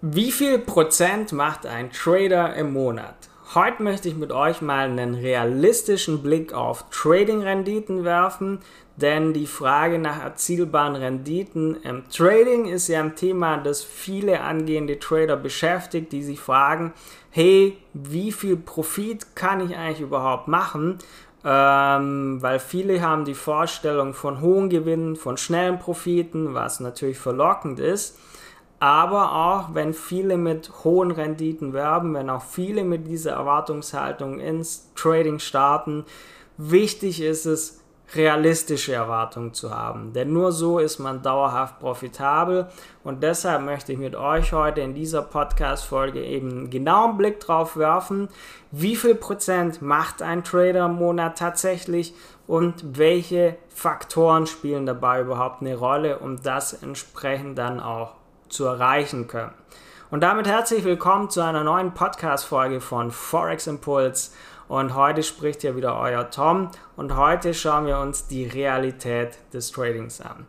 Wie viel Prozent macht ein Trader im Monat? Heute möchte ich mit euch mal einen realistischen Blick auf Trading-Renditen werfen, denn die Frage nach erzielbaren Renditen im Trading ist ja ein Thema, das viele angehende Trader beschäftigt, die sich fragen, hey, wie viel Profit kann ich eigentlich überhaupt machen? Ähm, weil viele haben die Vorstellung von hohen Gewinnen, von schnellen Profiten, was natürlich verlockend ist. Aber auch wenn viele mit hohen Renditen werben, wenn auch viele mit dieser Erwartungshaltung ins Trading starten, wichtig ist es, realistische Erwartungen zu haben. Denn nur so ist man dauerhaft profitabel. Und deshalb möchte ich mit euch heute in dieser Podcast-Folge eben einen genauen Blick drauf werfen, wie viel Prozent macht ein Trader im Monat tatsächlich und welche Faktoren spielen dabei überhaupt eine Rolle, um das entsprechend dann auch zu erreichen können. Und damit herzlich willkommen zu einer neuen Podcast-Folge von Forex Impulse. Und heute spricht ja wieder euer Tom. Und heute schauen wir uns die Realität des Tradings an.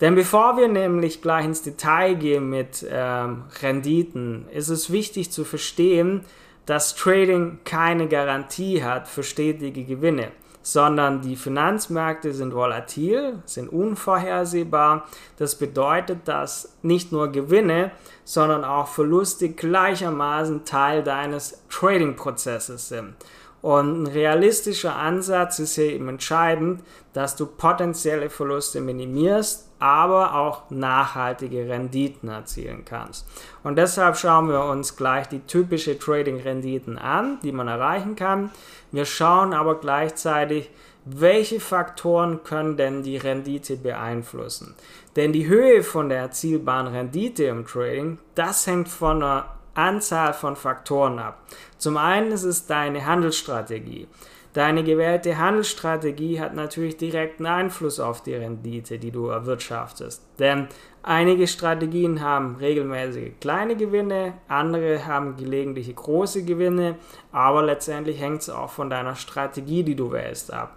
Denn bevor wir nämlich gleich ins Detail gehen mit ähm, Renditen, ist es wichtig zu verstehen, dass Trading keine Garantie hat für stetige Gewinne sondern die Finanzmärkte sind volatil, sind unvorhersehbar. Das bedeutet, dass nicht nur Gewinne, sondern auch Verluste gleichermaßen Teil deines Trading-Prozesses sind. Und ein realistischer Ansatz ist hier eben entscheidend, dass du potenzielle Verluste minimierst, aber auch nachhaltige Renditen erzielen kannst. Und deshalb schauen wir uns gleich die typische Trading-Renditen an, die man erreichen kann. Wir schauen aber gleichzeitig, welche Faktoren können denn die Rendite beeinflussen? Denn die Höhe von der erzielbaren Rendite im Trading, das hängt von einer Anzahl von Faktoren ab. Zum einen ist es deine Handelsstrategie. Deine gewählte Handelsstrategie hat natürlich direkten Einfluss auf die Rendite, die du erwirtschaftest. Denn einige Strategien haben regelmäßige kleine Gewinne, andere haben gelegentliche große Gewinne, aber letztendlich hängt es auch von deiner Strategie, die du wählst, ab.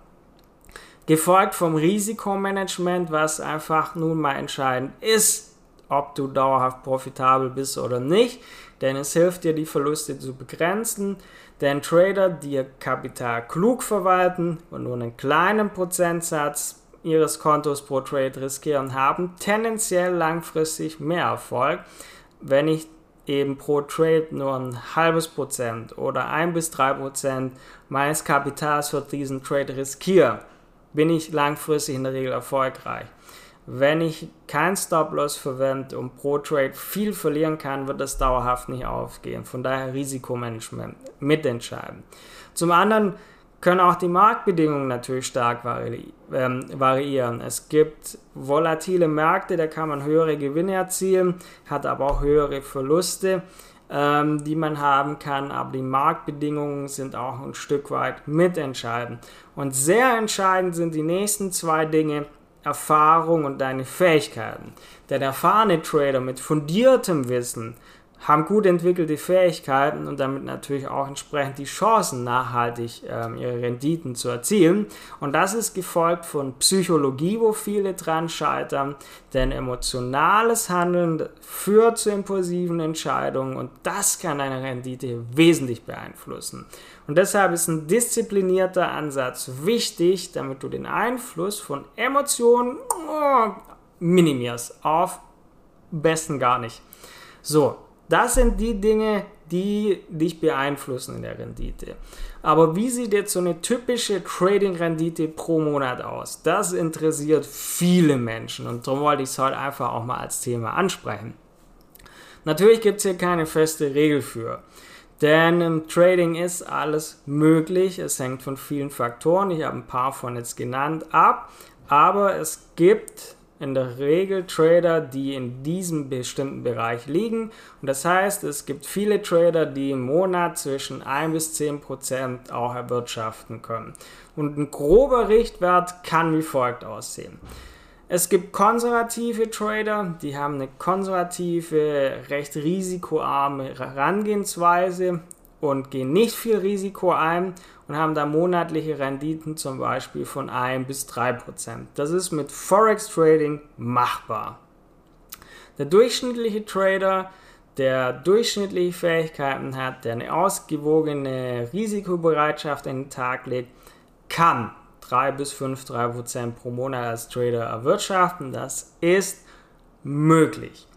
Gefolgt vom Risikomanagement, was einfach nun mal entscheidend ist, ob du dauerhaft profitabel bist oder nicht denn es hilft dir, die Verluste zu begrenzen. Denn Trader, die ihr Kapital klug verwalten und nur einen kleinen Prozentsatz ihres Kontos pro Trade riskieren, haben tendenziell langfristig mehr Erfolg, wenn ich eben pro Trade nur ein halbes Prozent oder ein bis drei Prozent meines Kapitals für diesen Trade riskiere, bin ich langfristig in der Regel erfolgreich. Wenn ich kein Stop-Loss verwende und pro Trade viel verlieren kann, wird das dauerhaft nicht aufgehen. Von daher Risikomanagement mitentscheiden. Zum anderen können auch die Marktbedingungen natürlich stark vari ähm, variieren. Es gibt volatile Märkte, da kann man höhere Gewinne erzielen, hat aber auch höhere Verluste, ähm, die man haben kann. Aber die Marktbedingungen sind auch ein Stück weit mitentscheidend. Und sehr entscheidend sind die nächsten zwei Dinge. Erfahrung und deine Fähigkeiten. Denn erfahrene Trader mit fundiertem Wissen haben gut entwickelte Fähigkeiten und damit natürlich auch entsprechend die Chancen, nachhaltig ähm, ihre Renditen zu erzielen. Und das ist gefolgt von Psychologie, wo viele dran scheitern, denn emotionales Handeln führt zu impulsiven Entscheidungen und das kann deine Rendite wesentlich beeinflussen. Und deshalb ist ein disziplinierter Ansatz wichtig, damit du den Einfluss von Emotionen oh, minimierst. Auf besten gar nicht. So, das sind die Dinge, die dich beeinflussen in der Rendite. Aber wie sieht jetzt so eine typische Trading-Rendite pro Monat aus? Das interessiert viele Menschen und darum wollte ich es heute einfach auch mal als Thema ansprechen. Natürlich gibt es hier keine feste Regel für. Denn im Trading ist alles möglich. Es hängt von vielen Faktoren. Ich habe ein paar von jetzt genannt ab. Aber es gibt in der Regel Trader, die in diesem bestimmten Bereich liegen. Und das heißt, es gibt viele Trader, die im Monat zwischen 1 bis 10 Prozent auch erwirtschaften können. Und ein grober Richtwert kann wie folgt aussehen. Es gibt konservative Trader, die haben eine konservative, recht risikoarme Herangehensweise und gehen nicht viel Risiko ein und haben da monatliche Renditen zum Beispiel von 1 bis 3 Prozent. Das ist mit Forex Trading machbar. Der durchschnittliche Trader, der durchschnittliche Fähigkeiten hat, der eine ausgewogene Risikobereitschaft in den Tag legt, kann 3 bis 5, 3 Prozent pro Monat als Trader erwirtschaften. Das ist möglich.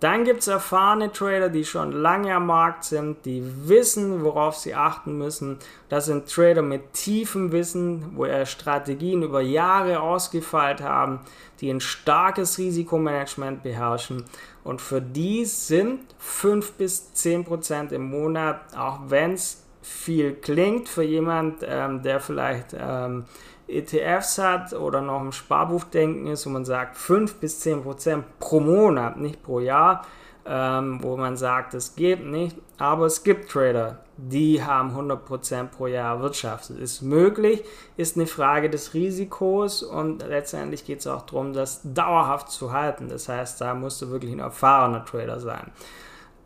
Dann gibt es erfahrene Trader, die schon lange am Markt sind, die wissen, worauf sie achten müssen. Das sind Trader mit tiefem Wissen, wo ihre Strategien über Jahre ausgefeilt haben, die ein starkes Risikomanagement beherrschen. Und für die sind 5 bis 10 Prozent im Monat, auch wenn es viel klingt für jemand, ähm, der vielleicht ähm, ETFs hat oder noch im Sparbuchdenken ist, wo man sagt 5 bis 10 Prozent pro Monat, nicht pro Jahr, ähm, wo man sagt, es geht nicht, aber es gibt Trader, die haben 100 Prozent pro Jahr erwirtschaftet. Ist möglich, ist eine Frage des Risikos und letztendlich geht es auch darum, das dauerhaft zu halten. Das heißt, da musst du wirklich ein erfahrener Trader sein.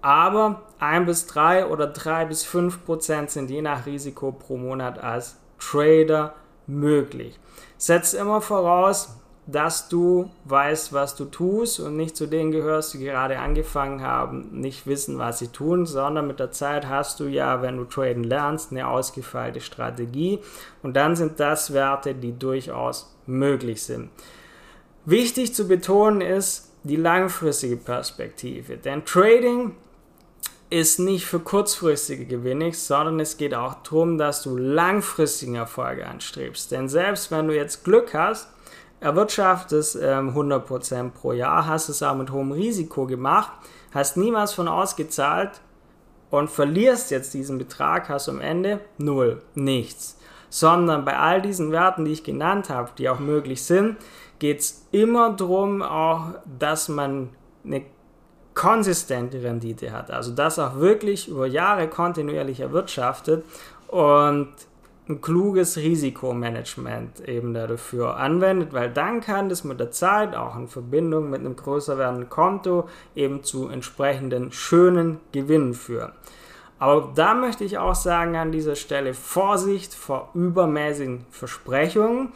Aber 1 bis 3 oder 3 bis 5 Prozent sind je nach Risiko pro Monat als Trader möglich. Setz immer voraus, dass du weißt, was du tust und nicht zu denen gehörst, die gerade angefangen haben, nicht wissen, was sie tun, sondern mit der Zeit hast du ja, wenn du traden lernst, eine ausgefeilte Strategie und dann sind das Werte, die durchaus möglich sind. Wichtig zu betonen ist die langfristige Perspektive, denn Trading ist nicht für kurzfristige Gewinne, sondern es geht auch darum, dass du langfristigen Erfolge anstrebst. Denn selbst wenn du jetzt Glück hast, erwirtschaftest ähm, 100% pro Jahr, hast es auch mit hohem Risiko gemacht, hast niemals von ausgezahlt und verlierst jetzt diesen Betrag, hast am Ende null, nichts. Sondern bei all diesen Werten, die ich genannt habe, die auch möglich sind, geht es immer darum, auch, dass man eine konsistente Rendite hat. Also das auch wirklich über Jahre kontinuierlich erwirtschaftet und ein kluges Risikomanagement eben dafür anwendet, weil dann kann das mit der Zeit auch in Verbindung mit einem größer werdenden Konto eben zu entsprechenden schönen Gewinnen führen. Aber da möchte ich auch sagen an dieser Stelle Vorsicht vor übermäßigen Versprechungen.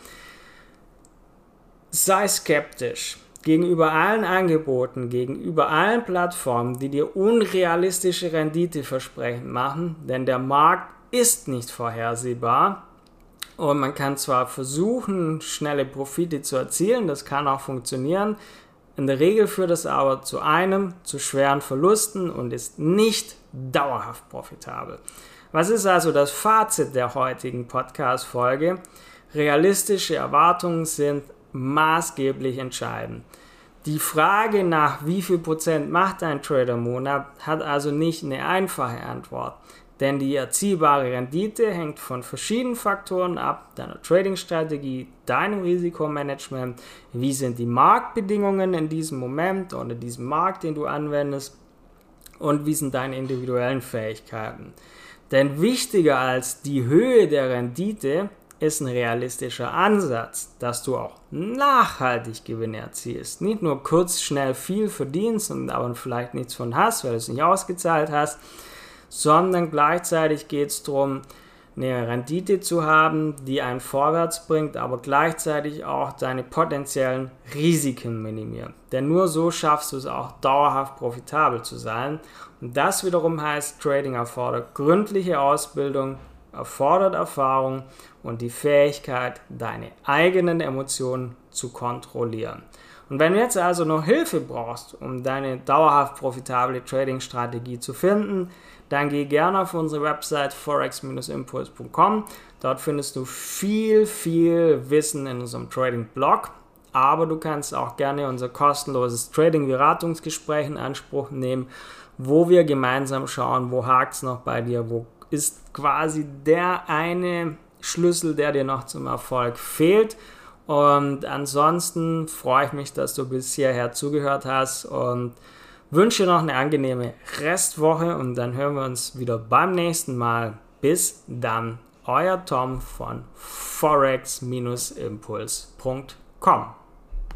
Sei skeptisch gegenüber allen Angeboten, gegenüber allen Plattformen, die dir unrealistische Renditeversprechen machen, denn der Markt ist nicht vorhersehbar. Und man kann zwar versuchen, schnelle Profite zu erzielen, das kann auch funktionieren. In der Regel führt es aber zu einem, zu schweren Verlusten und ist nicht dauerhaft profitabel. Was ist also das Fazit der heutigen Podcast-Folge? Realistische Erwartungen sind maßgeblich entscheidend. Die Frage nach wie viel Prozent macht ein Trader im Monat hat also nicht eine einfache Antwort, denn die erzielbare Rendite hängt von verschiedenen Faktoren ab, deiner Trading-Strategie, deinem Risikomanagement, wie sind die Marktbedingungen in diesem Moment oder in diesem Markt, den du anwendest und wie sind deine individuellen Fähigkeiten. Denn wichtiger als die Höhe der Rendite ist ein realistischer Ansatz, dass du auch nachhaltig Gewinne erzielst. Nicht nur kurz, schnell viel verdienst und aber vielleicht nichts von hast, weil du es nicht ausgezahlt hast, sondern gleichzeitig geht es darum, eine Rendite zu haben, die einen vorwärts bringt, aber gleichzeitig auch deine potenziellen Risiken minimiert. Denn nur so schaffst du es auch dauerhaft profitabel zu sein. Und das wiederum heißt, Trading erfordert gründliche Ausbildung, erfordert Erfahrung und die Fähigkeit, deine eigenen Emotionen zu kontrollieren. Und wenn du jetzt also noch Hilfe brauchst, um deine dauerhaft profitable Trading-Strategie zu finden, dann geh gerne auf unsere Website forex-impuls.com. Dort findest du viel, viel Wissen in unserem Trading-Blog. Aber du kannst auch gerne unser kostenloses Trading-Beratungsgespräch in Anspruch nehmen, wo wir gemeinsam schauen, wo hakt es noch bei dir, wo ist quasi der eine Schlüssel, der dir noch zum Erfolg fehlt. Und ansonsten freue ich mich, dass du bis hierher zugehört hast und wünsche noch eine angenehme Restwoche und dann hören wir uns wieder beim nächsten Mal. Bis dann, euer Tom von forex-impuls.com.